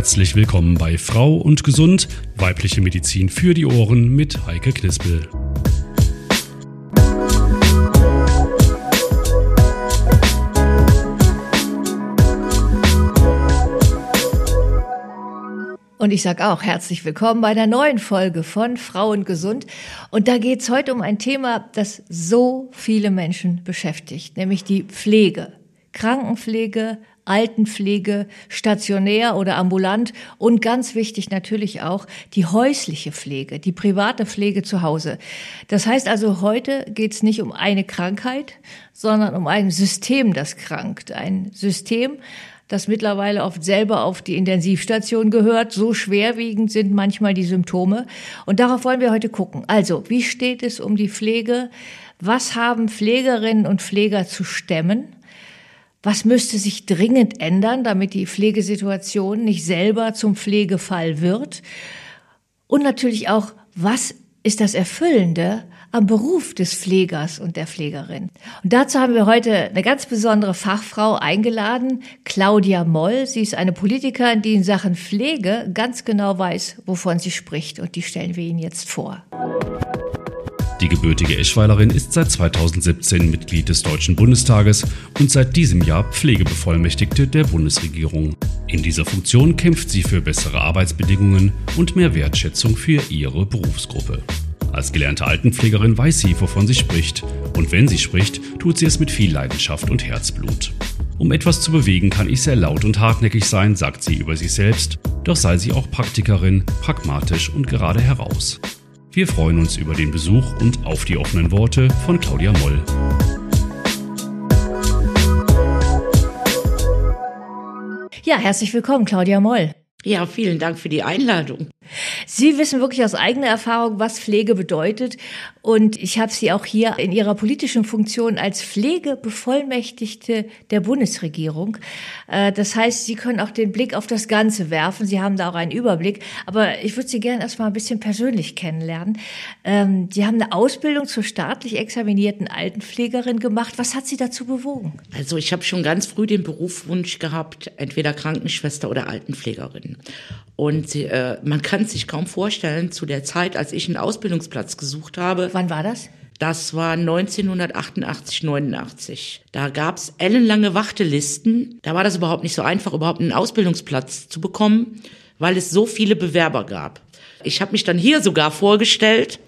Herzlich willkommen bei Frau und Gesund, weibliche Medizin für die Ohren mit Heike Knispel. Und ich sage auch herzlich willkommen bei der neuen Folge von Frauen gesund. Und da geht es heute um ein Thema, das so viele Menschen beschäftigt, nämlich die Pflege. Krankenpflege, Altenpflege, stationär oder ambulant und ganz wichtig natürlich auch die häusliche Pflege, die private Pflege zu Hause. Das heißt also, heute geht es nicht um eine Krankheit, sondern um ein System, das krankt. Ein System, das mittlerweile oft selber auf die Intensivstation gehört. So schwerwiegend sind manchmal die Symptome. Und darauf wollen wir heute gucken. Also, wie steht es um die Pflege? Was haben Pflegerinnen und Pfleger zu stemmen? Was müsste sich dringend ändern, damit die Pflegesituation nicht selber zum Pflegefall wird? Und natürlich auch, was ist das Erfüllende am Beruf des Pflegers und der Pflegerin. Und dazu haben wir heute eine ganz besondere Fachfrau eingeladen, Claudia Moll. Sie ist eine Politikerin, die in Sachen Pflege ganz genau weiß, wovon sie spricht. Und die stellen wir Ihnen jetzt vor. Die gebürtige Eschweilerin ist seit 2017 Mitglied des Deutschen Bundestages und seit diesem Jahr Pflegebevollmächtigte der Bundesregierung. In dieser Funktion kämpft sie für bessere Arbeitsbedingungen und mehr Wertschätzung für ihre Berufsgruppe. Als gelernte Altenpflegerin weiß sie, wovon sie spricht. Und wenn sie spricht, tut sie es mit viel Leidenschaft und Herzblut. Um etwas zu bewegen, kann ich sehr laut und hartnäckig sein, sagt sie über sich selbst. Doch sei sie auch Praktikerin, pragmatisch und gerade heraus. Wir freuen uns über den Besuch und auf die offenen Worte von Claudia Moll. Ja, herzlich willkommen, Claudia Moll. Ja, vielen Dank für die Einladung. Sie wissen wirklich aus eigener Erfahrung, was Pflege bedeutet. Und ich habe Sie auch hier in Ihrer politischen Funktion als Pflegebevollmächtigte der Bundesregierung. Äh, das heißt, Sie können auch den Blick auf das Ganze werfen. Sie haben da auch einen Überblick. Aber ich würde Sie gerne erstmal ein bisschen persönlich kennenlernen. Ähm, Sie haben eine Ausbildung zur staatlich examinierten Altenpflegerin gemacht. Was hat Sie dazu bewogen? Also ich habe schon ganz früh den Berufswunsch gehabt, entweder Krankenschwester oder Altenpflegerin. Und äh, man kann sich kaum vorstellen, zu der Zeit, als ich einen Ausbildungsplatz gesucht habe. Wann war das? Das war 1988, 89. Da gab's ellenlange Wartelisten. Da war das überhaupt nicht so einfach, überhaupt einen Ausbildungsplatz zu bekommen, weil es so viele Bewerber gab. Ich habe mich dann hier sogar vorgestellt.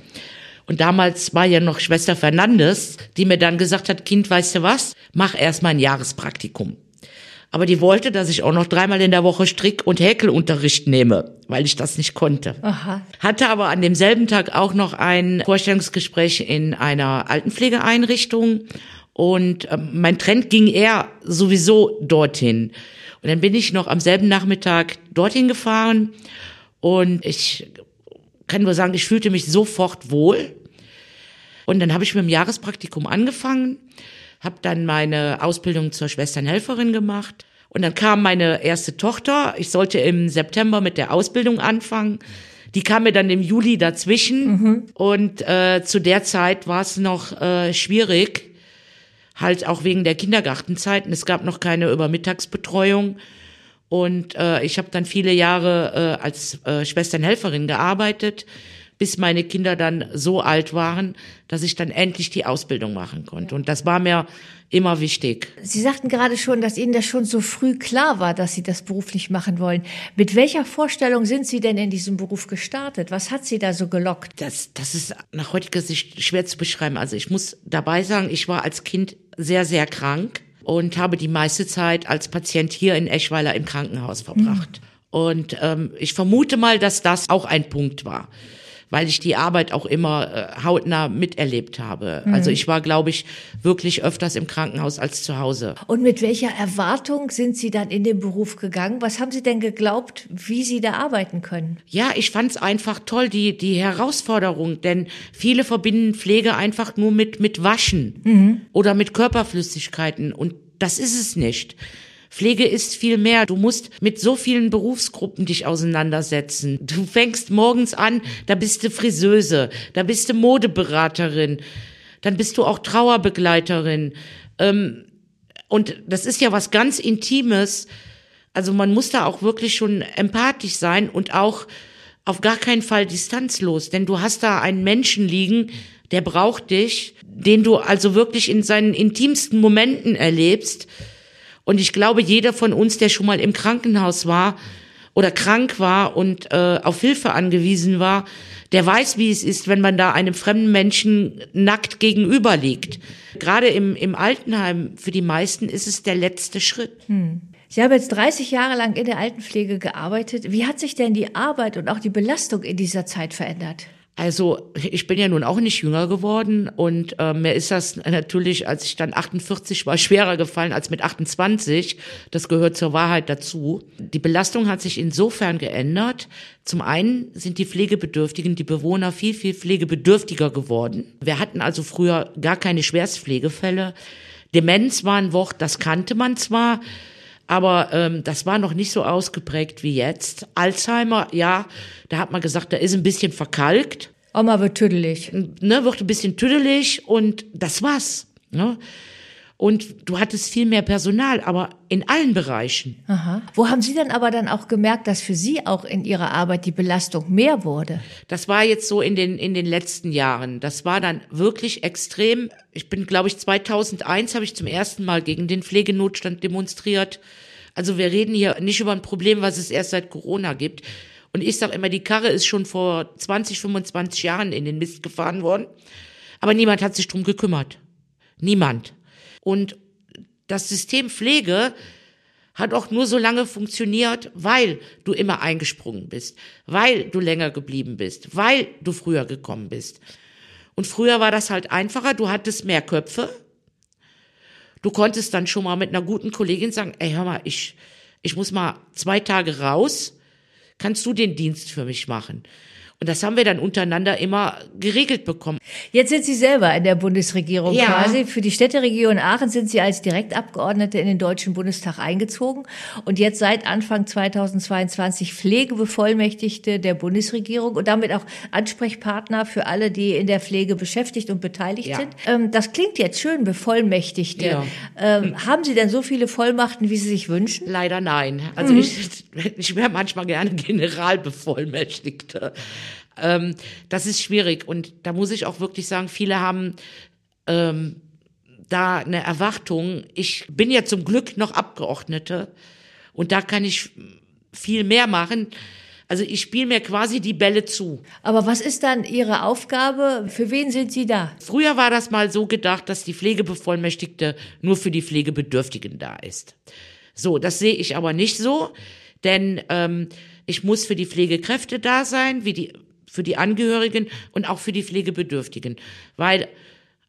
Und damals war ja noch Schwester Fernandes, die mir dann gesagt hat, Kind, weißt du was, mach erst mal ein Jahrespraktikum. Aber die wollte, dass ich auch noch dreimal in der Woche Strick- und Häkelunterricht nehme, weil ich das nicht konnte. Aha. Hatte aber an demselben Tag auch noch ein Vorstellungsgespräch in einer Altenpflegeeinrichtung und äh, mein Trend ging eher sowieso dorthin. Und dann bin ich noch am selben Nachmittag dorthin gefahren und ich kann nur sagen, ich fühlte mich sofort wohl. Und dann habe ich mit dem Jahrespraktikum angefangen habe dann meine Ausbildung zur Schwesternhelferin gemacht. Und dann kam meine erste Tochter. Ich sollte im September mit der Ausbildung anfangen. Die kam mir dann im Juli dazwischen. Mhm. Und äh, zu der Zeit war es noch äh, schwierig, halt auch wegen der Kindergartenzeiten. Es gab noch keine Übermittagsbetreuung. Und äh, ich habe dann viele Jahre äh, als äh, Schwesternhelferin gearbeitet bis meine Kinder dann so alt waren, dass ich dann endlich die Ausbildung machen konnte. Und das war mir immer wichtig. Sie sagten gerade schon, dass Ihnen das schon so früh klar war, dass Sie das beruflich machen wollen. Mit welcher Vorstellung sind Sie denn in diesem Beruf gestartet? Was hat Sie da so gelockt? Das, das ist nach heutiger Sicht schwer zu beschreiben. Also ich muss dabei sagen, ich war als Kind sehr, sehr krank und habe die meiste Zeit als Patient hier in Eschweiler im Krankenhaus verbracht. Mhm. Und ähm, ich vermute mal, dass das auch ein Punkt war weil ich die Arbeit auch immer äh, hautnah miterlebt habe. Mhm. Also ich war, glaube ich, wirklich öfters im Krankenhaus als zu Hause. Und mit welcher Erwartung sind Sie dann in den Beruf gegangen? Was haben Sie denn geglaubt, wie Sie da arbeiten können? Ja, ich fand es einfach toll, die, die Herausforderung, denn viele verbinden Pflege einfach nur mit, mit Waschen mhm. oder mit Körperflüssigkeiten und das ist es nicht. Pflege ist viel mehr. Du musst mit so vielen Berufsgruppen dich auseinandersetzen. Du fängst morgens an, da bist du Friseuse, da bist du Modeberaterin, dann bist du auch Trauerbegleiterin. Ähm, und das ist ja was ganz Intimes. Also man muss da auch wirklich schon empathisch sein und auch auf gar keinen Fall distanzlos, denn du hast da einen Menschen liegen, der braucht dich, den du also wirklich in seinen intimsten Momenten erlebst. Und ich glaube, jeder von uns, der schon mal im Krankenhaus war oder krank war und äh, auf Hilfe angewiesen war, der weiß, wie es ist, wenn man da einem fremden Menschen nackt gegenüber liegt. Gerade im, im Altenheim für die meisten ist es der letzte Schritt. Hm. Sie haben jetzt 30 Jahre lang in der Altenpflege gearbeitet. Wie hat sich denn die Arbeit und auch die Belastung in dieser Zeit verändert? Also ich bin ja nun auch nicht jünger geworden und äh, mir ist das natürlich, als ich dann 48 war, schwerer gefallen als mit 28. Das gehört zur Wahrheit dazu. Die Belastung hat sich insofern geändert. Zum einen sind die Pflegebedürftigen, die Bewohner viel, viel pflegebedürftiger geworden. Wir hatten also früher gar keine Schwerstpflegefälle. Demenz war ein Wort, das kannte man zwar, aber ähm, das war noch nicht so ausgeprägt wie jetzt. Alzheimer, ja, da hat man gesagt, da ist ein bisschen verkalkt. Oma wird tüdelig. Ne, wird ein bisschen tüdelig und das war's. Ne? Und du hattest viel mehr Personal, aber in allen Bereichen. Aha. Wo haben Sie dann aber dann auch gemerkt, dass für Sie auch in Ihrer Arbeit die Belastung mehr wurde? Das war jetzt so in den, in den letzten Jahren. Das war dann wirklich extrem. Ich bin, glaube ich, 2001 habe ich zum ersten Mal gegen den Pflegenotstand demonstriert. Also wir reden hier nicht über ein Problem, was es erst seit Corona gibt. Und ich sage immer, die Karre ist schon vor 20, 25 Jahren in den Mist gefahren worden. Aber niemand hat sich drum gekümmert. Niemand. Und das System Pflege hat auch nur so lange funktioniert, weil du immer eingesprungen bist, weil du länger geblieben bist, weil du früher gekommen bist. Und früher war das halt einfacher, du hattest mehr Köpfe. Du konntest dann schon mal mit einer guten Kollegin sagen, ey, hör mal, ich, ich muss mal zwei Tage raus, kannst du den Dienst für mich machen? Und das haben wir dann untereinander immer geregelt bekommen. Jetzt sind Sie selber in der Bundesregierung ja. quasi. Für die Städteregion Aachen sind Sie als Direktabgeordnete in den Deutschen Bundestag eingezogen und jetzt seit Anfang 2022 Pflegebevollmächtigte der Bundesregierung und damit auch Ansprechpartner für alle, die in der Pflege beschäftigt und beteiligt ja. sind. Ähm, das klingt jetzt schön, Bevollmächtigte. Ja. Ähm, haben Sie denn so viele Vollmachten, wie Sie sich wünschen? Leider nein. Also mhm. ich, ich wäre manchmal gerne Generalbevollmächtigte. Ähm, das ist schwierig und da muss ich auch wirklich sagen, viele haben ähm, da eine Erwartung. Ich bin ja zum Glück noch Abgeordnete und da kann ich viel mehr machen. Also ich spiele mir quasi die Bälle zu. Aber was ist dann Ihre Aufgabe? Für wen sind Sie da? Früher war das mal so gedacht, dass die Pflegebevollmächtigte nur für die Pflegebedürftigen da ist. So, das sehe ich aber nicht so, denn ähm, ich muss für die Pflegekräfte da sein, wie die für die Angehörigen und auch für die Pflegebedürftigen. Weil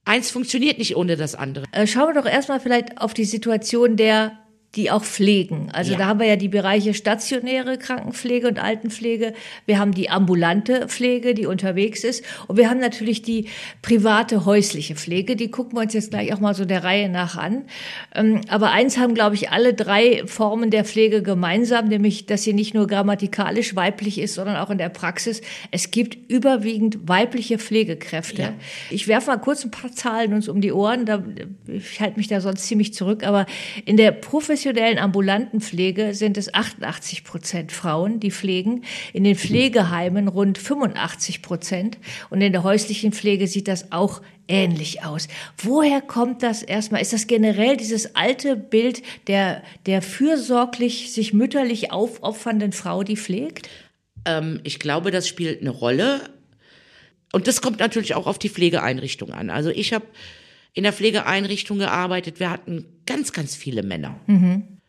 eins funktioniert nicht ohne das andere. Äh, schauen wir doch erstmal vielleicht auf die Situation der die auch pflegen. Also ja. da haben wir ja die Bereiche stationäre Krankenpflege und Altenpflege. Wir haben die ambulante Pflege, die unterwegs ist. Und wir haben natürlich die private häusliche Pflege. Die gucken wir uns jetzt gleich auch mal so der Reihe nach an. Ähm, aber eins haben, glaube ich, alle drei Formen der Pflege gemeinsam, nämlich, dass sie nicht nur grammatikalisch weiblich ist, sondern auch in der Praxis. Es gibt überwiegend weibliche Pflegekräfte. Ja. Ich werfe mal kurz ein paar Zahlen uns um die Ohren. Da, ich halte mich da sonst ziemlich zurück. Aber in der professionellen professionellen ambulanten Pflege sind es 88 Prozent Frauen, die pflegen. In den Pflegeheimen rund 85 Prozent. Und in der häuslichen Pflege sieht das auch ähnlich aus. Woher kommt das erstmal? Ist das generell dieses alte Bild der, der fürsorglich, sich mütterlich aufopfernden Frau, die pflegt? Ähm, ich glaube, das spielt eine Rolle. Und das kommt natürlich auch auf die Pflegeeinrichtung an. Also ich habe in der Pflegeeinrichtung gearbeitet. Wir hatten ganz, ganz viele Männer. Mhm.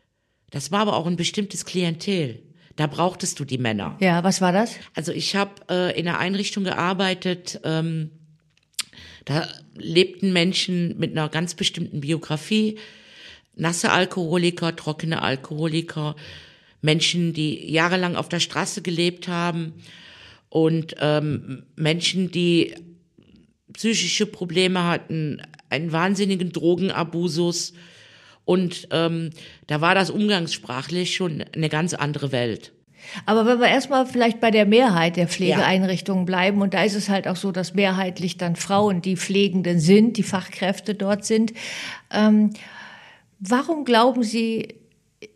Das war aber auch ein bestimmtes Klientel. Da brauchtest du die Männer. Ja, was war das? Also ich habe äh, in einer Einrichtung gearbeitet, ähm, da lebten Menschen mit einer ganz bestimmten Biografie, nasse Alkoholiker, trockene Alkoholiker, Menschen, die jahrelang auf der Straße gelebt haben und ähm, Menschen, die psychische Probleme hatten, einen wahnsinnigen Drogenabusus. Und ähm, da war das umgangssprachlich schon eine ganz andere Welt. Aber wenn wir erstmal vielleicht bei der Mehrheit der Pflegeeinrichtungen bleiben, und da ist es halt auch so, dass mehrheitlich dann Frauen die Pflegenden sind, die Fachkräfte dort sind. Ähm, warum glauben Sie,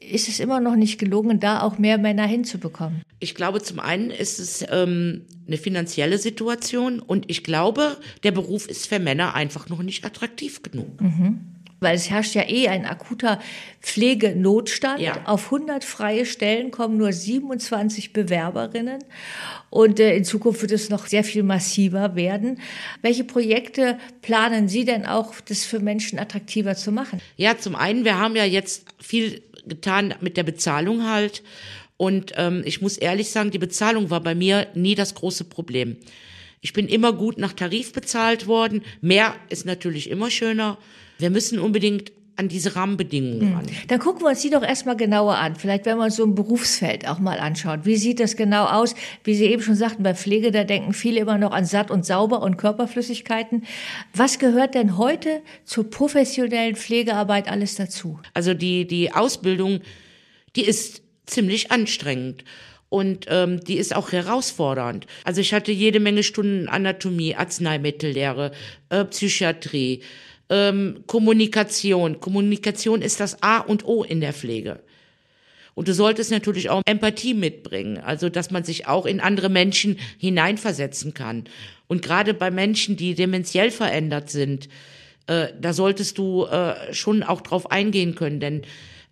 ist es immer noch nicht gelungen, da auch mehr Männer hinzubekommen? Ich glaube, zum einen ist es ähm, eine finanzielle Situation und ich glaube, der Beruf ist für Männer einfach noch nicht attraktiv genug. Mhm. Weil es herrscht ja eh ein akuter Pflegenotstand. Ja. Auf 100 freie Stellen kommen nur 27 Bewerberinnen. Und äh, in Zukunft wird es noch sehr viel massiver werden. Welche Projekte planen Sie denn auch, das für Menschen attraktiver zu machen? Ja, zum einen, wir haben ja jetzt viel getan mit der Bezahlung halt. Und ähm, ich muss ehrlich sagen, die Bezahlung war bei mir nie das große Problem. Ich bin immer gut nach Tarif bezahlt worden. Mehr ist natürlich immer schöner. Wir müssen unbedingt an diese Rahmenbedingungen ran. Dann gucken wir uns die doch erstmal genauer an. Vielleicht, wenn wir uns so ein Berufsfeld auch mal anschauen. Wie sieht das genau aus? Wie Sie eben schon sagten, bei Pflege, da denken viele immer noch an satt und sauber und Körperflüssigkeiten. Was gehört denn heute zur professionellen Pflegearbeit alles dazu? Also die, die Ausbildung, die ist ziemlich anstrengend. Und ähm, die ist auch herausfordernd. Also ich hatte jede Menge Stunden Anatomie, Arzneimittellehre, äh, Psychiatrie, ähm, Kommunikation. Kommunikation ist das A und O in der Pflege. Und du solltest natürlich auch Empathie mitbringen, also dass man sich auch in andere Menschen hineinversetzen kann. Und gerade bei Menschen, die dementiell verändert sind, äh, da solltest du äh, schon auch drauf eingehen können, denn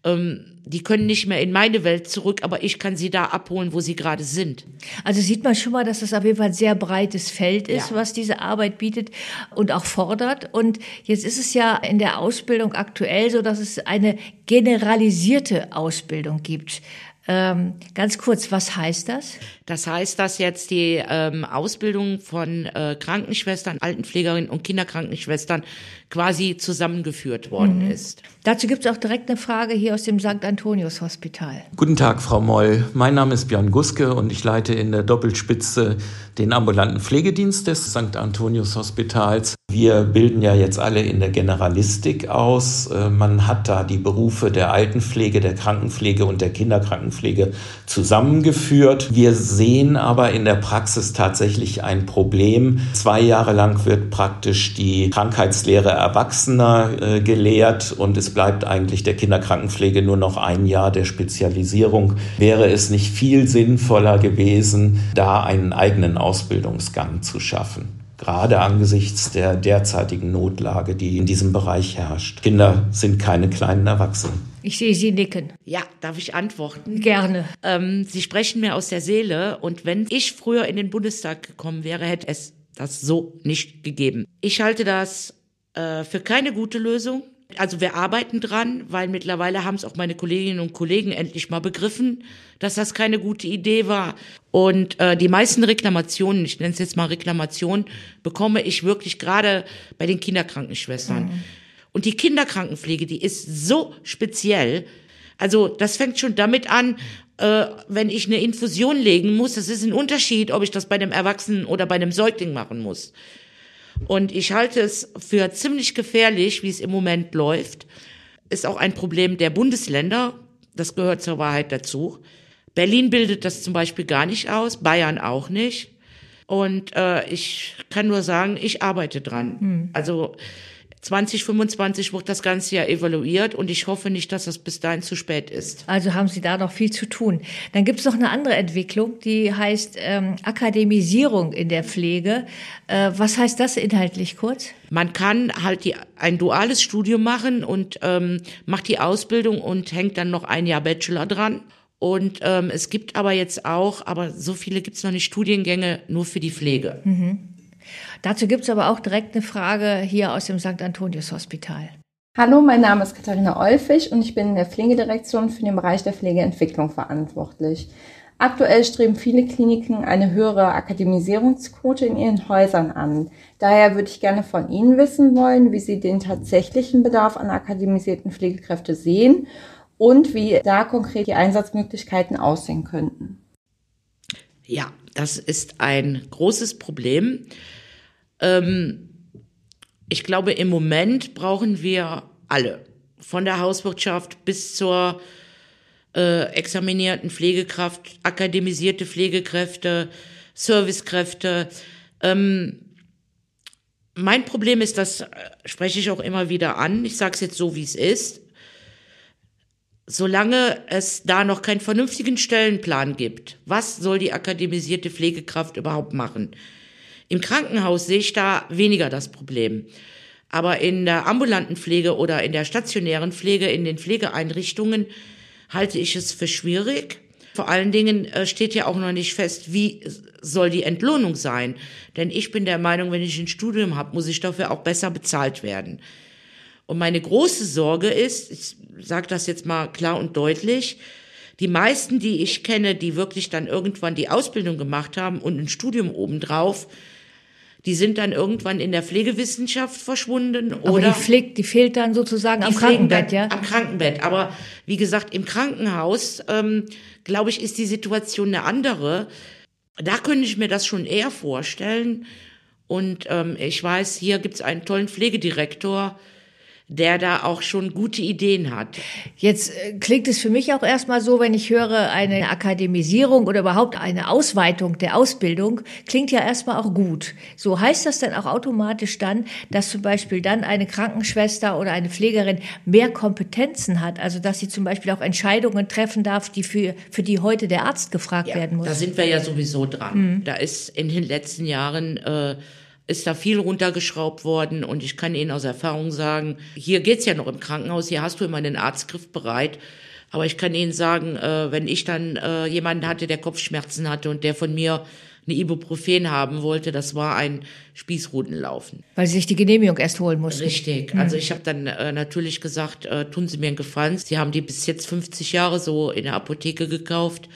ähm, die können nicht mehr in meine Welt zurück, aber ich kann sie da abholen, wo sie gerade sind. Also sieht man schon mal, dass das auf jeden Fall ein sehr breites Feld ist, Ja. was diese Arbeit bietet und auch fordert. Und jetzt ist es ja in der Ausbildung aktuell so, dass es eine generalisierte Ausbildung gibt. Ähm, ganz kurz, was heißt das? Das heißt, dass jetzt die ähm, Ausbildung von äh, Krankenschwestern, Altenpflegerinnen und Kinderkrankenschwestern quasi zusammengeführt worden ist. Dazu gibt es auch direkt eine Frage hier aus dem St. Antonius Hospital. Guten Tag, Frau Moll. Mein Name ist Björn Guske und ich leite in der Doppelspitze den ambulanten Pflegedienst des St. Antonius Hospitals. Wir bilden ja jetzt alle in der Generalistik aus. Äh, Man hat da die Berufe der Altenpflege, der Krankenpflege und der Kinderkrankenpflege zusammengeführt. Wir sehen aber in der Praxis tatsächlich ein Problem. Zwei Jahre lang wird praktisch die Krankheitslehre Erwachsener äh, gelehrt und es bleibt eigentlich der Kinderkrankenpflege nur noch ein Jahr der Spezialisierung. Wäre es nicht viel sinnvoller gewesen, da einen eigenen Ausbildungsgang zu schaffen? Gerade angesichts der derzeitigen Notlage, die in diesem Bereich herrscht. Kinder sind keine kleinen Erwachsenen. Ich sehe Sie nicken. Ja, darf ich antworten? Gerne. Ähm, Sie sprechen mir aus der Seele und wenn ich früher in den Bundestag gekommen wäre, hätte es das so nicht gegeben. Ich halte das äh, für keine gute Lösung. Also wir arbeiten dran, weil mittlerweile haben es auch meine Kolleginnen und Kollegen endlich mal begriffen, dass das keine gute Idee war. Und äh, die meisten Reklamationen, ich nenne es jetzt mal Reklamationen, bekomme ich wirklich gerade bei den Kinderkrankenschwestern. Und die Kinderkrankenpflege, die ist so speziell. Also das fängt schon damit an, äh, wenn ich eine Infusion legen muss, das ist ein Unterschied, ob ich das bei einem Erwachsenen oder bei einem Säugling machen muss. Und ich halte es für ziemlich gefährlich, wie es im Moment läuft. Ist auch ein Problem der Bundesländer. Das gehört zur Wahrheit dazu. Berlin bildet das zum Beispiel gar nicht aus, Bayern auch nicht. Und äh, ich kann nur sagen, ich arbeite dran. Also 2025 wird das Ganze ja evaluiert und ich hoffe nicht, dass das bis dahin zu spät ist. Also haben Sie da noch viel zu tun. Dann gibt es noch eine andere Entwicklung, die heißt ähm, Akademisierung in der Pflege. Äh, was heißt das inhaltlich kurz? Man kann halt die, ein duales Studium machen und ähm, macht die Ausbildung und hängt dann noch ein Jahr Bachelor dran. Und ähm, es gibt aber jetzt auch, aber so viele gibt es noch nicht, Studiengänge nur für die Pflege. Dazu gibt es aber auch direkt eine Frage hier aus dem St. Antonius Hospital. Hallo, mein Name ist Katharina Olfig und ich bin in der Pflegedirektion für den Bereich der Pflegeentwicklung verantwortlich. Aktuell streben viele Kliniken eine höhere Akademisierungsquote in ihren Häusern an. Daher würde ich gerne von Ihnen wissen wollen, wie Sie den tatsächlichen Bedarf an akademisierten Pflegekräfte sehen und wie da konkret die Einsatzmöglichkeiten aussehen könnten. Ja, das ist ein großes Problem. Ähm, ich glaube, im Moment brauchen wir alle, von der Hauswirtschaft bis zur äh, examinierten Pflegekraft, akademisierte Pflegekräfte, Servicekräfte. Ähm, mein Problem ist, das äh, spreche ich auch immer wieder an, ich sage es jetzt so, wie es ist. solange es da noch keinen vernünftigen Stellenplan gibt, was soll die akademisierte Pflegekraft überhaupt machen? Im Krankenhaus sehe ich da weniger das Problem. Aber in der ambulanten Pflege oder in der stationären Pflege, in den Pflegeeinrichtungen, halte ich es für schwierig. Vor allen Dingen äh, steht ja auch noch nicht fest, wie soll die Entlohnung sein. Denn ich bin der Meinung, wenn ich ein Studium habe, muss ich dafür auch besser bezahlt werden. Und meine große Sorge ist, ich sage das jetzt mal klar und deutlich, die meisten, die ich kenne, die wirklich dann irgendwann die Ausbildung gemacht haben und ein Studium obendrauf, die sind dann irgendwann in der Pflegewissenschaft verschwunden Aber oder die, pflegt, die fehlt dann sozusagen am Krankenbett, ja? Am Krankenbett. Aber wie gesagt, im Krankenhaus, ähm, glaube ich, ist die Situation eine andere. Da könnte ich mir das schon eher vorstellen. Und ähm, ich weiß, hier gibt's einen tollen Pflegedirektor, der da auch schon gute Ideen hat. Jetzt äh, klingt es für mich auch erstmal so, wenn ich höre, eine Akademisierung oder überhaupt eine Ausweitung der Ausbildung, klingt ja erstmal auch gut. So heißt das dann auch automatisch dann, dass zum Beispiel dann eine Krankenschwester oder eine Pflegerin mehr Kompetenzen hat, also dass sie zum Beispiel auch Entscheidungen treffen darf, die für, für die heute der Arzt gefragt werden muss. Da sind wir ja sowieso dran. Da ist in den letzten Jahren äh, ist da viel runtergeschraubt worden und ich kann Ihnen aus Erfahrung sagen, hier geht's ja noch im Krankenhaus, hier hast du immer einen Arztgriff bereit. Aber ich kann Ihnen sagen, äh, wenn ich dann äh, jemanden hatte, der Kopfschmerzen hatte und der von mir eine Ibuprofen haben wollte, das war ein Spießrutenlaufen. Weil sie sich die Genehmigung erst holen mussten. Richtig. Also ich habe dann äh, natürlich gesagt, äh, tun Sie mir einen Gefallen. Sie haben die bis jetzt 50 Jahre so in der Apotheke gekauft.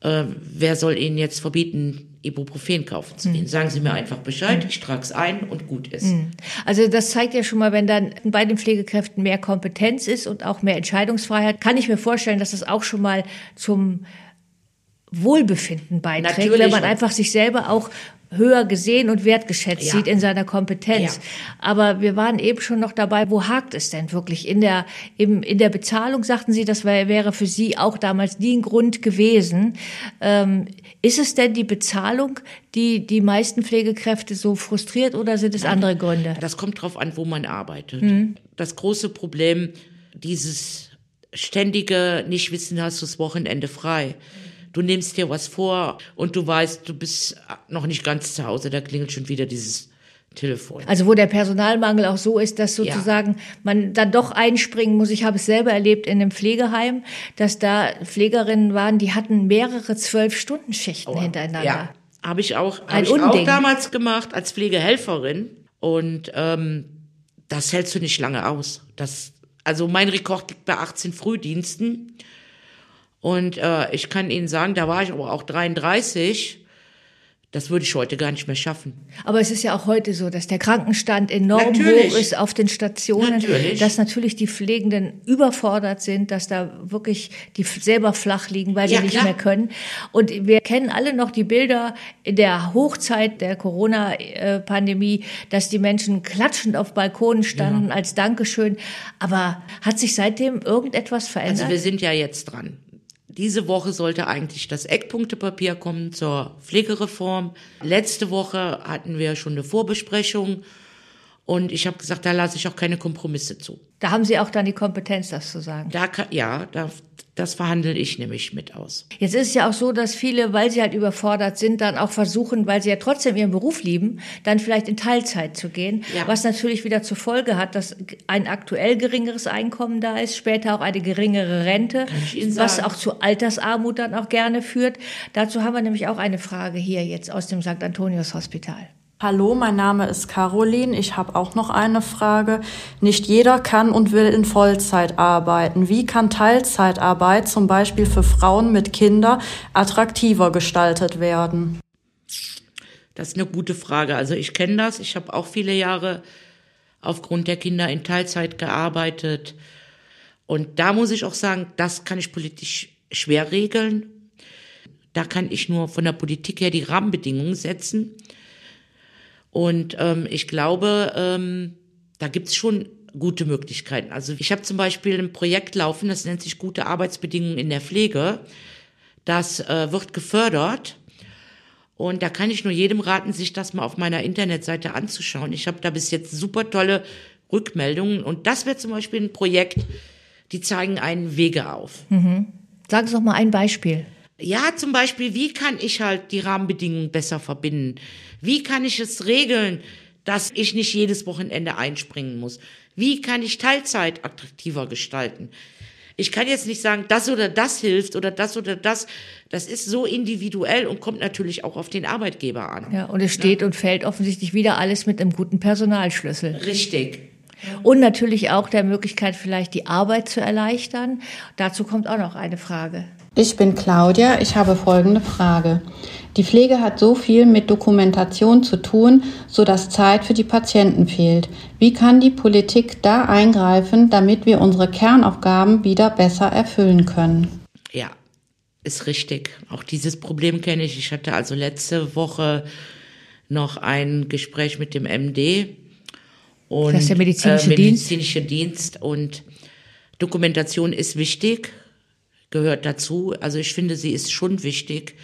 Äh, wer soll Ihnen jetzt verbieten, Ibuprofen kaufen zu gehen? Sagen Sie mir einfach Bescheid, ich trage es ein und gut ist. Also das zeigt ja schon mal, wenn dann bei den Pflegekräften mehr Kompetenz ist und auch mehr Entscheidungsfreiheit, kann ich mir vorstellen, dass das auch schon mal zum Wohlbefinden beiträgt, Natürlich. wenn man einfach sich selber auch höher gesehen und wertgeschätzt Ja. sieht in seiner Kompetenz. Ja. Aber wir waren eben schon noch dabei, wo hakt es denn wirklich? In der, im, in der Bezahlung sagten Sie, das wär, wäre für Sie auch damals nie ein Grund gewesen. Ähm, ist es denn die Bezahlung, die die meisten Pflegekräfte so frustriert oder sind es andere Gründe? Das kommt drauf an, wo man arbeitet. Das große Problem, dieses ständige Nicht-Wissen, hast du das Wochenende frei. Du nimmst dir was vor und du weißt, du bist noch nicht ganz zu Hause, da klingelt schon wieder dieses Telefon. Also wo der Personalmangel auch so ist, dass sozusagen man dann doch einspringen muss. Ich habe es selber erlebt in einem Pflegeheim, dass da Pflegerinnen waren, die hatten mehrere Zwölf-Stunden-Schichten hintereinander. Ja, habe ich auch, Ein hab ich auch damals gemacht als Pflegehelferin. Und ähm, das hältst du nicht lange aus. Das, also mein Rekord liegt bei 18 Frühdiensten. Und äh, ich kann Ihnen sagen, da war ich aber auch 33. Das würde ich heute gar nicht mehr schaffen. Aber es ist ja auch heute so, dass der Krankenstand enorm Natürlich. hoch ist auf den Stationen, Natürlich. dass natürlich die Pflegenden überfordert sind, dass da wirklich die selber flach liegen, weil sie Ja, nicht klar. mehr können. Und wir kennen alle noch die Bilder in der Hochzeit der Corona-Pandemie, dass die Menschen klatschend auf Balkonen standen als Dankeschön. Aber hat sich seitdem irgendetwas verändert? Also wir sind ja jetzt dran. Diese Woche sollte eigentlich das Eckpunktepapier kommen zur Pflegereform. Letzte Woche hatten wir schon eine Vorbesprechung und ich habe gesagt, da lasse ich auch keine Kompromisse zu. da haben Sie auch dann die Kompetenz, das zu sagen. Da kann, ja, da, das verhandle ich nämlich mit aus. Jetzt ist es ja auch so, dass viele, weil sie halt überfordert sind, dann auch versuchen, weil sie ja trotzdem ihren Beruf lieben, dann vielleicht in Teilzeit zu gehen, Ja. was natürlich wieder zur Folge hat, dass ein aktuell geringeres Einkommen da ist, später auch eine geringere Rente, was auch zu Altersarmut dann auch gerne führt. Dazu haben wir nämlich auch eine Frage hier jetzt aus dem St. Antonius Hospital. Hallo, mein Name ist Caroline. Ich habe auch noch eine Frage. Nicht jeder kann und will in Vollzeit arbeiten. Wie kann Teilzeitarbeit zum Beispiel für Frauen mit Kindern attraktiver gestaltet werden? Das ist eine gute Frage. Also ich kenne das. Ich habe auch viele Jahre aufgrund der Kinder in Teilzeit gearbeitet. Und da muss ich auch sagen, das kann ich politisch schwer regeln. Da kann ich nur von der Politik her die Rahmenbedingungen setzen. Und ähm, ich glaube, ähm, da gibt's schon gute Möglichkeiten. Also ich habe zum Beispiel ein Projekt laufen, das nennt sich gute Arbeitsbedingungen in der Pflege. Das äh, wird gefördert. Und da kann ich nur jedem raten, sich das mal auf meiner Internetseite anzuschauen. Ich habe da bis jetzt super tolle Rückmeldungen. Und das wäre zum Beispiel ein Projekt, die zeigen einen Wege auf. Sagen Sie doch mal ein Beispiel. Ja, zum Beispiel, wie kann ich halt die Rahmenbedingungen besser verbinden? Wie kann ich es regeln, dass ich nicht jedes Wochenende einspringen muss? Wie kann ich Teilzeit attraktiver gestalten? Ich kann jetzt nicht sagen, das oder das hilft oder das oder das. Das ist so individuell und kommt natürlich auch auf den Arbeitgeber an. Ja, und es steht und fällt offensichtlich wieder alles mit einem guten Personalschlüssel. Richtig. Und natürlich auch der Möglichkeit, vielleicht die Arbeit zu erleichtern. Dazu kommt auch noch eine Frage. Ich bin Claudia. Ich habe folgende Frage. Die Pflege hat so viel mit Dokumentation zu tun, so dass Zeit für die Patienten fehlt. Wie kann die Politik da eingreifen, damit wir unsere Kernaufgaben wieder besser erfüllen können? Ja, ist richtig. Auch dieses Problem kenne ich. Ich hatte also letzte Woche noch ein Gespräch mit dem MD und Das ist der medizinische äh, medizinische Dienst und Dokumentation ist wichtig, gehört dazu. Also ich finde, sie ist schon wichtig.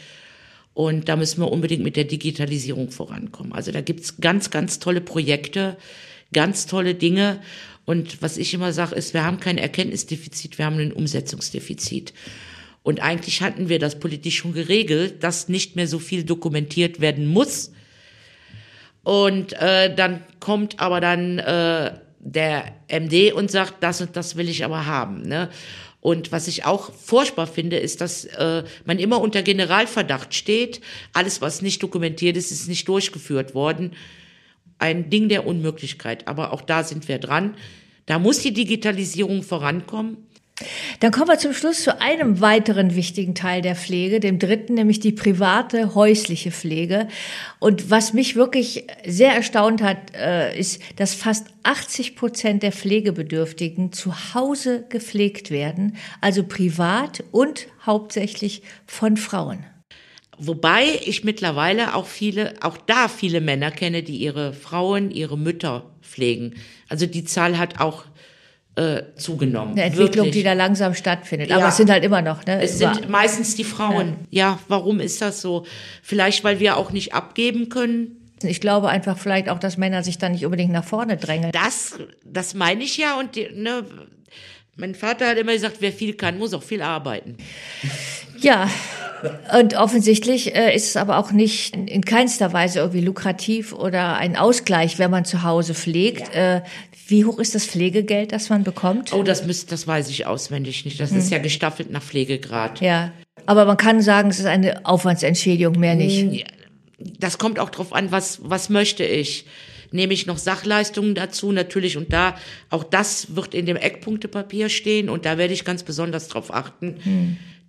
Und da müssen wir unbedingt mit der Digitalisierung vorankommen. Also da gibt's ganz, ganz tolle Projekte, ganz tolle Dinge. Und was ich immer sage, ist, wir haben kein Erkenntnisdefizit, wir haben ein Umsetzungsdefizit. Und eigentlich hatten wir das politisch schon geregelt, dass nicht mehr so viel dokumentiert werden muss. Und äh, dann kommt aber dann äh, der MD und sagt, das und das will ich aber haben. Ne? Und was ich auch furchtbar finde, ist, dass äh, man immer unter Generalverdacht steht. Alles, was nicht dokumentiert ist, ist nicht durchgeführt worden. Ein Ding der Unmöglichkeit. Aber auch da sind wir dran. Da muss die Digitalisierung vorankommen. Dann kommen wir zum Schluss zu einem weiteren wichtigen Teil der Pflege, dem dritten, nämlich die private häusliche Pflege. Und was mich wirklich sehr erstaunt hat, äh, ist, dass fast 80 Prozent der Pflegebedürftigen zu Hause gepflegt werden, also privat und hauptsächlich von Frauen. Wobei ich mittlerweile auch viele, auch da viele Männer kenne, die ihre Frauen, ihre Mütter pflegen. Also die Zahl hat auch äh, zugenommen. Eine Entwicklung, Wirklich. die da langsam stattfindet. Ja. Aber es sind halt immer noch, ne? Es über- sind meistens die Frauen. Ja. warum ist das so? Vielleicht, weil wir auch nicht abgeben können. ich glaube einfach vielleicht auch, dass Männer sich da nicht unbedingt nach vorne drängeln. Das, das meine ich ja. Und die, ne, mein Vater hat immer gesagt, wer viel kann, muss auch viel arbeiten. Ja, und offensichtlich äh, ist es aber auch nicht in, in keinster Weise irgendwie lukrativ oder ein Ausgleich, wenn man zu Hause pflegt. Äh, wie hoch ist das Pflegegeld, das man bekommt? Oh, das müsst, das weiß ich auswendig nicht. Das ist ja gestaffelt nach Pflegegrad. Ja, aber man kann sagen, es ist eine Aufwandsentschädigung, mehr nicht. Das kommt auch drauf an, was, was möchte ich. Nehme ich noch Sachleistungen dazu, natürlich. Und da, auch das wird in dem Eckpunktepapier stehen. Und da werde ich ganz besonders drauf achten.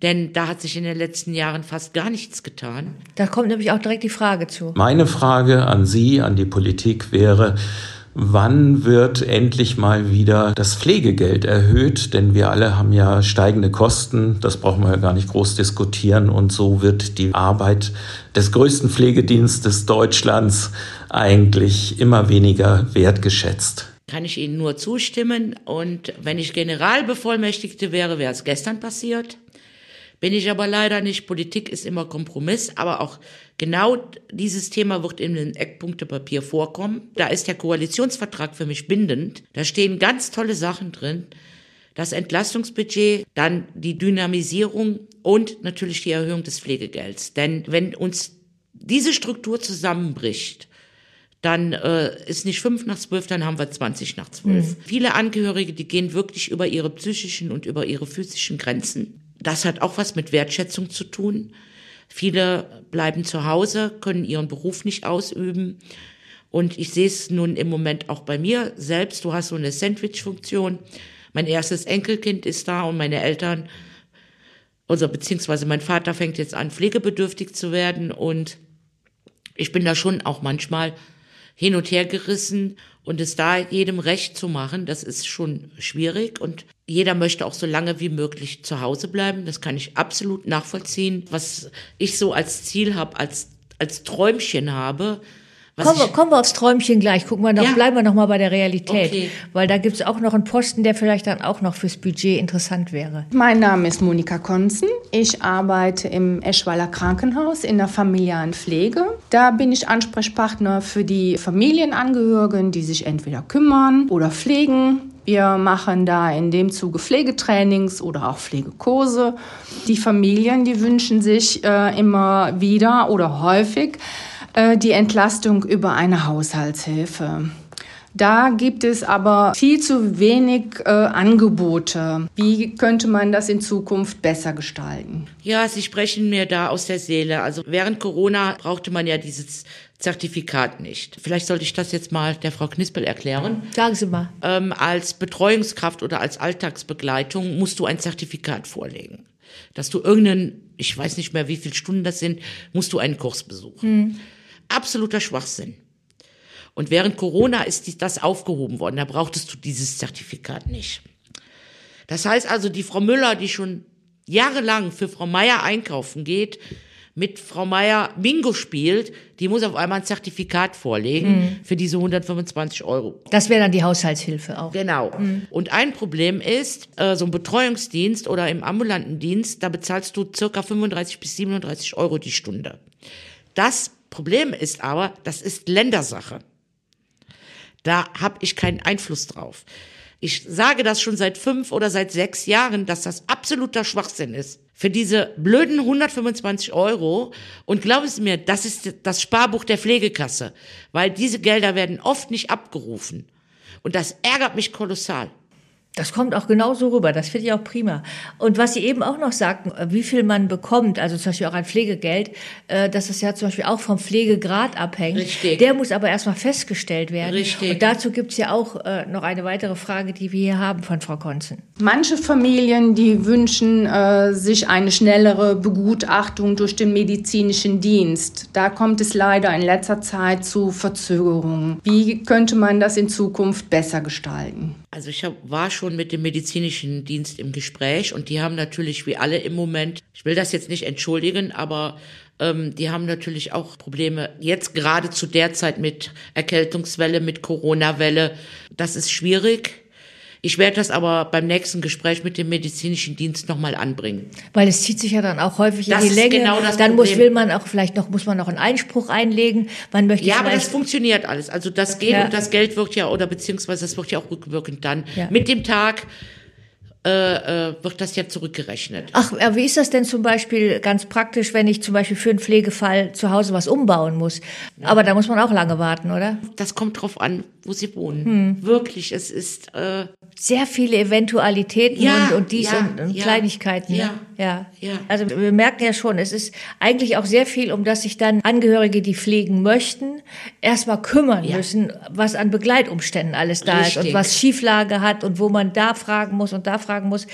Denn da hat sich in den letzten Jahren fast gar nichts getan. Da kommt nämlich auch direkt die Frage zu. Meine Frage an Sie, an die Politik wäre, wann wird endlich mal wieder das Pflegegeld erhöht? Denn wir alle haben ja steigende Kosten, das brauchen wir ja gar nicht groß diskutieren. Und so wird die Arbeit des größten Pflegedienstes Deutschlands eigentlich immer weniger wertgeschätzt. Kann ich Ihnen nur zustimmen. Und wenn ich Generalbevollmächtigte wäre, wäre es gestern passiert. Bin ich aber leider nicht. Politik ist immer Kompromiss, aber auch genau dieses Thema wird in dem Eckpunktepapier vorkommen. Da ist der Koalitionsvertrag für mich bindend. Da stehen ganz tolle Sachen drin. Das Entlastungsbudget, dann die Dynamisierung und natürlich die Erhöhung des Pflegegelds. Denn wenn uns diese Struktur zusammenbricht, dann äh, ist nicht fünf nach zwölf, dann haben wir 20 nach zwölf. Viele Angehörige, die gehen wirklich über ihre psychischen und über ihre physischen Grenzen. Das hat auch was mit Wertschätzung zu tun. Viele bleiben zu Hause, können ihren Beruf nicht ausüben. Und ich sehe es nun im Moment auch bei mir selbst. Du hast so eine Sandwich-Funktion. Mein erstes Enkelkind ist da und meine Eltern, also beziehungsweise mein Vater fängt jetzt an, pflegebedürftig zu werden und ich bin da schon auch manchmal hin und her gerissen und es da jedem recht zu machen, das ist schon schwierig und jeder möchte auch so lange wie möglich zu Hause bleiben. Das kann ich absolut nachvollziehen. Was ich so als Ziel habe, als, als Träumchen habe, Kommen wir, kommen wir aufs Träumchen gleich. Gucken wir noch, Ja. bleiben wir noch mal bei der Realität. Okay. Weil da gibt's auch noch einen Posten, der vielleicht dann auch noch fürs Budget interessant wäre. Mein Name ist Monika Konzen. Ich arbeite im Eschweiler Krankenhaus in der familiären Pflege. Da bin ich Ansprechpartner für die Familienangehörigen, die sich entweder kümmern oder pflegen. Wir machen da in dem Zuge Pflegetrainings oder auch Pflegekurse. Die Familien, die wünschen sich äh, immer wieder oder häufig äh, die Entlastung über eine Haushaltshilfe. Da gibt es aber viel zu wenig äh, Angebote. Wie könnte man das in Zukunft besser gestalten? Ja, Sie sprechen mir da aus der Seele. Also während Corona brauchte man ja dieses Zertifikat nicht. Vielleicht sollte ich das jetzt mal der Frau Knispel erklären. Sagen Sie mal. Ähm, als Betreuungskraft oder als Alltagsbegleitung musst du ein Zertifikat vorlegen. Dass du irgendeinen, ich weiß nicht mehr, wie viele Stunden das sind, musst du einen Kurs besuchen. Absoluter Schwachsinn. Und während Corona ist das aufgehoben worden. Da brauchtest du dieses Zertifikat nicht. Das heißt also, die Frau Müller, die schon jahrelang für Frau Meier einkaufen geht, mit Frau Meier Bingo spielt, die muss auf einmal ein Zertifikat vorlegen für diese 125 Euro. Das wäre dann die Haushaltshilfe auch. Genau. Und ein Problem ist, äh, so ein Betreuungsdienst oder im ambulanten Dienst, da bezahlst du circa 35 bis 37 Euro die Stunde. Das Problem ist aber, das ist Ländersache. Da habe ich keinen Einfluss drauf. Ich sage das schon seit fünf oder seit sechs Jahren, dass das absoluter Schwachsinn ist. Für diese blöden 125 Euro. Und glauben Sie mir, das ist das Sparbuch der Pflegekasse. Weil diese Gelder werden oft nicht abgerufen. Und das ärgert mich kolossal. Das kommt auch genauso rüber. Das finde ich auch prima. Und was Sie eben auch noch sagten, äh, wie viel man bekommt, also zum Beispiel auch an Pflegegeld, äh, dass das ja zum Beispiel auch vom Pflegegrad abhängt. Richtig. Der muss aber erstmal festgestellt werden. Richtig. Und dazu gibt's ja auch äh, noch eine weitere Frage, die wir hier haben von Frau Konzen. Manche Familien, die wünschen äh, sich eine schnellere Begutachtung durch den medizinischen Dienst. Da kommt es leider in letzter Zeit zu Verzögerungen. Wie könnte man das in Zukunft besser gestalten? Also ich hab, war schon mit dem medizinischen Dienst im Gespräch und die haben natürlich wie alle im Moment, ich will das jetzt nicht entschuldigen, aber ähm, die haben natürlich auch Probleme jetzt gerade zu der Zeit mit Erkältungswelle, mit Corona-Welle. Das ist schwierig. Ich werde das aber beim nächsten Gespräch mit dem medizinischen Dienst nochmal anbringen. Weil es zieht sich ja dann auch häufig Das in die ist Länge. genau das dann muss, will man auch vielleicht noch, muss man noch einen Einspruch einlegen. Man möchte Ja, aber das funktioniert alles. Also das geht Ja. und das Geld wird ja, oder beziehungsweise das wird ja auch rückwirkend dann. Ja. Mit dem Tag äh, äh, wird das ja zurückgerechnet. Ach, äh, wie ist das denn zum Beispiel ganz praktisch, wenn ich zum Beispiel für einen Pflegefall zu Hause was umbauen muss? Aber da muss man auch lange warten, oder? Das kommt drauf an, wo sie wohnen. Hm. Wirklich, es ist äh, Sehr viele Eventualitäten Ja, und, und dies ja, und, und ja, Kleinigkeiten. ne? Ja, ja. Also wir merken ja schon, es ist eigentlich auch sehr viel, um das sich dann Angehörige, die pflegen möchten, erstmal kümmern Ja. müssen, was an Begleitumständen alles da ist und Richtig. was Schieflage hat und wo man da fragen muss und da fragen muss.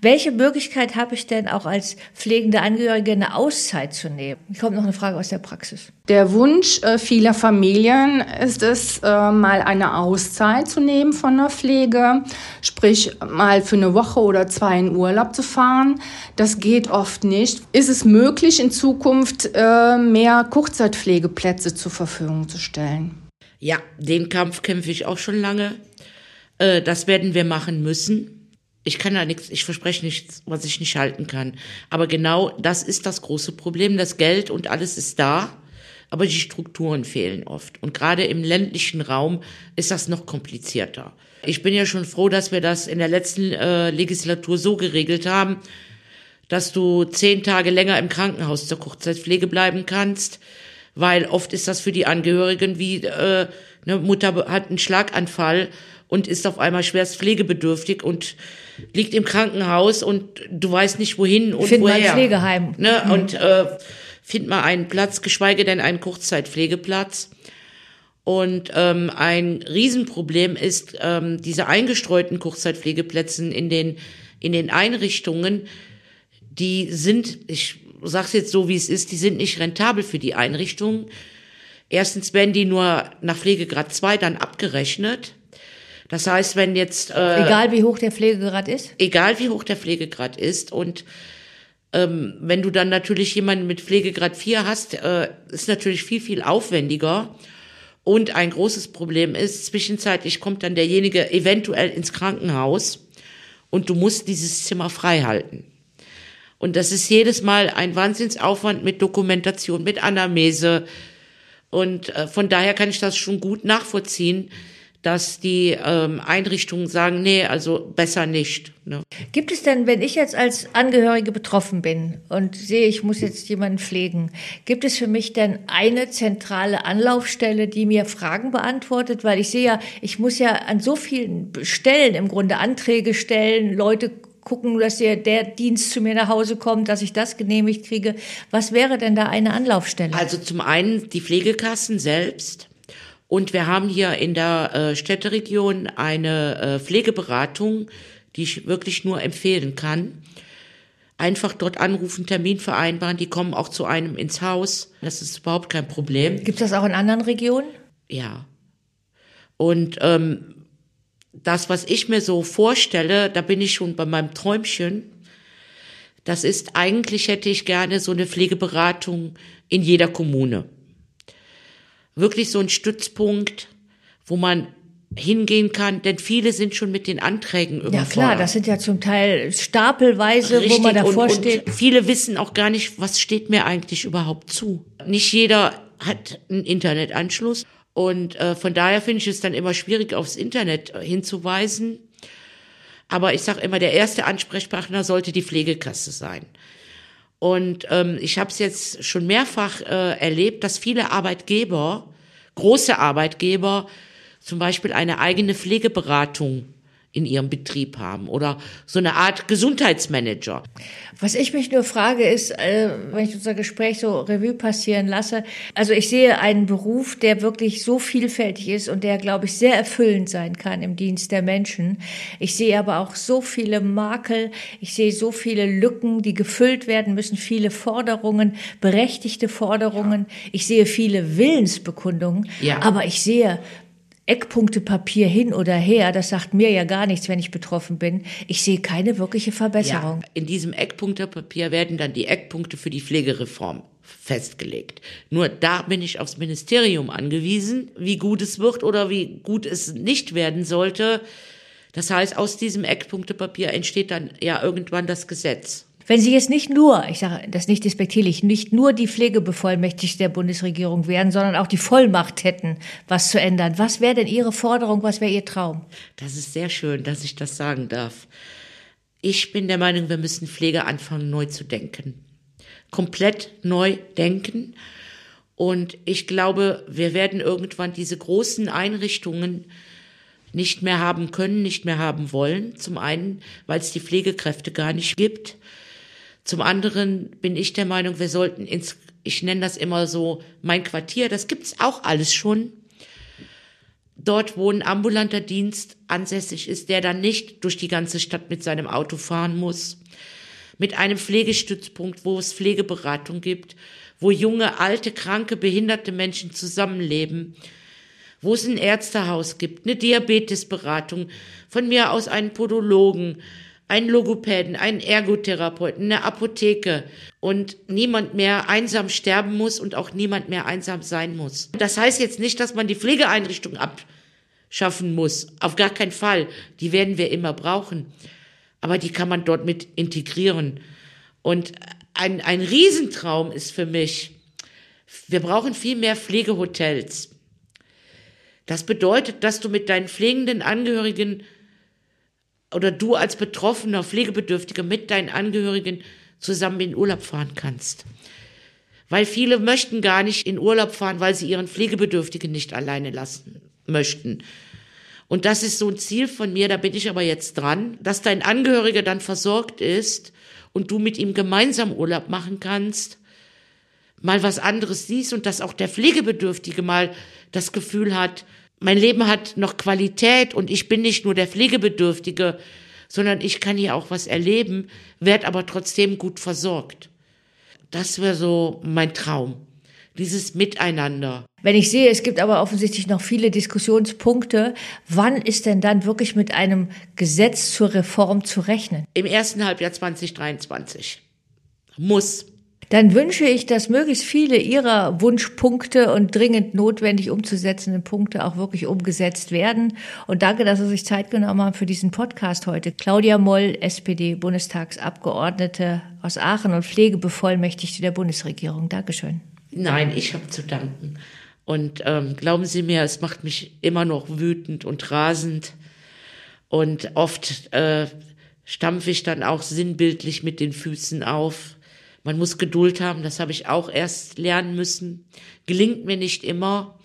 Welche Möglichkeit habe ich denn auch als pflegende Angehörige eine Auszeit zu nehmen? Hier kommt noch eine Frage aus der Praxis. Der Wunsch äh, vieler Familien ist es, äh, mal eine Auszeit zu nehmen von der Pflege, sprich mal für eine Woche oder zwei in Urlaub zu fahren. Das geht oft nicht. Ist es möglich, in Zukunft äh, mehr Kurzzeitpflegeplätze zur Verfügung zu stellen? ja, den Kampf kämpfe ich auch schon lange. Äh, das werden wir machen müssen. Ich kann da nichts, ich verspreche nichts, was ich nicht halten kann. Aber genau das ist das große Problem. Das Geld und alles ist da, aber die Strukturen fehlen oft. Und gerade im ländlichen Raum ist das noch komplizierter. Ich bin ja schon froh, dass wir das in der letzten äh, Legislatur so geregelt haben, dass du zehn Tage länger im Krankenhaus zur Kurzzeitpflege bleiben kannst, weil oft ist das für die Angehörigen wie äh, eine Mutter hat einen Schlaganfall und ist auf einmal schwerst pflegebedürftig und liegt im Krankenhaus und du weißt nicht wohin und Find mal ein woher. Pflegeheim. Ne? Und äh, find mal einen Platz, geschweige denn einen Kurzzeitpflegeplatz. Und ähm, ein Riesenproblem ist ähm, diese eingestreuten Kurzzeitpflegeplätzen in den in den Einrichtungen, die sind, ich sag's jetzt so wie es ist, die sind nicht rentabel für die Einrichtungen. Erstens werden die nur nach Pflegegrad 2 dann abgerechnet. Das heißt, wenn jetzt äh, Egal wie hoch der Pflegegrad ist. egal wie hoch der Pflegegrad ist und ähm, wenn du dann natürlich jemanden mit Pflegegrad 4 hast, äh, ist natürlich viel, viel aufwendiger. Und ein großes Problem ist, zwischenzeitlich kommt dann derjenige eventuell ins Krankenhaus und du musst dieses Zimmer frei halten. Und das ist jedes Mal ein Wahnsinnsaufwand mit Dokumentation, mit Anamnese. Und äh, von daher kann ich das schon gut nachvollziehen, dass die ähm, Einrichtungen sagen, nee, also besser nicht. Ne? Gibt es denn, wenn ich jetzt als Angehörige betroffen bin und sehe, ich muss jetzt jemanden pflegen, gibt es für mich denn eine zentrale Anlaufstelle, die mir Fragen beantwortet? Weil ich sehe ja, ich muss ja an so vielen Stellen im Grunde Anträge stellen, Leute gucken, dass der, der Dienst zu mir nach Hause kommt, dass ich das genehmigt kriege. Was wäre denn da eine Anlaufstelle? Also zum einen die Pflegekassen selbst. Und wir haben hier in der äh, Städteregion eine äh, Pflegeberatung, die ich wirklich nur empfehlen kann. Einfach dort anrufen, Termin vereinbaren, die kommen auch zu einem ins Haus. Das ist überhaupt kein Problem. Gibt es das auch in anderen Regionen? Ja. Und ähm, das, was ich mir so vorstelle, da bin ich schon bei meinem Träumchen. Das ist eigentlich hätte ich gerne so eine Pflegeberatung in jeder Kommune. Wirklich so ein Stützpunkt, wo man hingehen kann, denn viele sind schon mit den Anträgen überfordert. Ja klar, das sind ja zum Teil stapelweise, Richtig, wo man davor und, steht. Und viele wissen auch gar nicht, was steht mir eigentlich überhaupt zu. Nicht jeder hat einen Internetanschluss und äh, von daher finde ich es dann immer schwierig, aufs Internet äh, hinzuweisen. Aber ich sage immer, der erste Ansprechpartner sollte die Pflegekasse sein. Und ähm, ich habe es jetzt schon mehrfach äh, erlebt, dass viele Arbeitgeber, große Arbeitgeber, zum Beispiel eine eigene Pflegeberatung in ihrem Betrieb haben oder so eine Art Gesundheitsmanager. Was ich mich nur frage ist, äh, wenn ich unser Gespräch so Revue passieren lasse, also ich sehe einen Beruf, der wirklich so vielfältig ist und der, glaube ich, sehr erfüllend sein kann im Dienst der Menschen. Ich sehe aber auch so viele Makel, ich sehe so viele Lücken, die gefüllt werden müssen, viele Forderungen, berechtigte Forderungen. Ich sehe viele Willensbekundungen, ja. aber ich sehe Eckpunktepapier hin oder her, das sagt mir ja gar nichts, wenn ich betroffen bin. Ich sehe keine wirkliche Verbesserung. Ja, in diesem Eckpunktepapier werden dann die Eckpunkte für die Pflegereform festgelegt. Nur da bin ich aufs Ministerium angewiesen, wie gut es wird oder wie gut es nicht werden sollte. Das heißt, aus diesem Eckpunktepapier entsteht dann ja irgendwann das Gesetz. Wenn Sie jetzt nicht nur, ich sage das nicht despektierlich, nicht nur die Pflegebevollmächtigte der Bundesregierung wären, sondern auch die Vollmacht hätten, was zu ändern, was wäre denn Ihre Forderung, was wäre Ihr Traum? Das ist sehr schön, dass ich das sagen darf. Ich bin der Meinung, wir müssen Pflege anfangen, neu zu denken. Komplett neu denken. Und ich glaube, wir werden irgendwann diese großen Einrichtungen nicht mehr haben können, nicht mehr haben wollen. Zum einen, weil es die Pflegekräfte gar nicht gibt. Zum anderen bin ich der Meinung, wir sollten ins, ich nenne das immer so, mein Quartier, das gibt's auch alles schon. Dort, wo ein ambulanter Dienst ansässig ist, der dann nicht durch die ganze Stadt mit seinem Auto fahren muss. Mit einem Pflegestützpunkt, wo es Pflegeberatung gibt, wo junge, alte, kranke, behinderte Menschen zusammenleben, wo es ein Ärztehaus gibt, eine Diabetesberatung, von mir aus einen Podologen, einen Logopäden, einen Ergotherapeuten, eine Apotheke und niemand mehr einsam sterben muss und auch niemand mehr einsam sein muss. Das heißt jetzt nicht, dass man die Pflegeeinrichtung abschaffen muss. Auf gar keinen Fall. Die werden wir immer brauchen. Aber die kann man dort mit integrieren. Und ein, ein Riesentraum ist für mich, wir brauchen viel mehr Pflegehotels. Das bedeutet, dass du mit deinen pflegenden Angehörigen oder du als betroffener Pflegebedürftiger mit deinen Angehörigen zusammen in Urlaub fahren kannst. Weil viele möchten gar nicht in Urlaub fahren, weil sie ihren Pflegebedürftigen nicht alleine lassen möchten. Und das ist so ein Ziel von mir, da bin ich aber jetzt dran, dass dein Angehöriger dann versorgt ist und du mit ihm gemeinsam Urlaub machen kannst, mal was anderes siehst und dass auch der Pflegebedürftige mal das Gefühl hat, mein Leben hat noch Qualität und ich bin nicht nur der Pflegebedürftige, sondern ich kann hier auch was erleben, werde aber trotzdem gut versorgt. Das wäre so mein Traum. Dieses Miteinander. Wenn ich sehe, es gibt aber offensichtlich noch viele Diskussionspunkte, wann ist denn dann wirklich mit einem Gesetz zur Reform zu rechnen? Im ersten Halbjahr 2023. Muss. Dann wünsche ich, dass möglichst viele Ihrer Wunschpunkte und dringend notwendig umzusetzenden Punkte auch wirklich umgesetzt werden. Und danke, dass Sie sich Zeit genommen haben für diesen Podcast heute. Claudia Moll, SPD, Bundestagsabgeordnete aus Aachen und Pflegebevollmächtigte der Bundesregierung. Dankeschön. Nein, ich habe zu danken. Und ähm, glauben Sie mir, es macht mich immer noch wütend und rasend. Und oft äh, stampfe ich dann auch sinnbildlich mit den Füßen auf. Man muss Geduld haben, das habe ich auch erst lernen müssen. Gelingt mir nicht immer.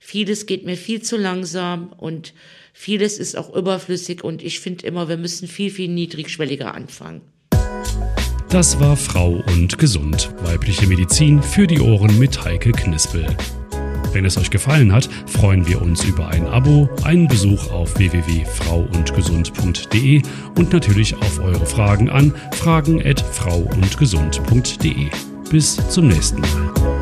Vieles geht mir viel zu langsam und vieles ist auch überflüssig und ich finde immer, wir müssen viel, viel niedrigschwelliger anfangen. Das war Frau und Gesund, weibliche Medizin für die Ohren mit Heike Knispel. Wenn es euch gefallen hat, freuen wir uns über ein Abo, einen Besuch auf www.frauundgesund.de und natürlich auf eure Fragen an fragen@frauundgesund.de. Bis zum nächsten Mal.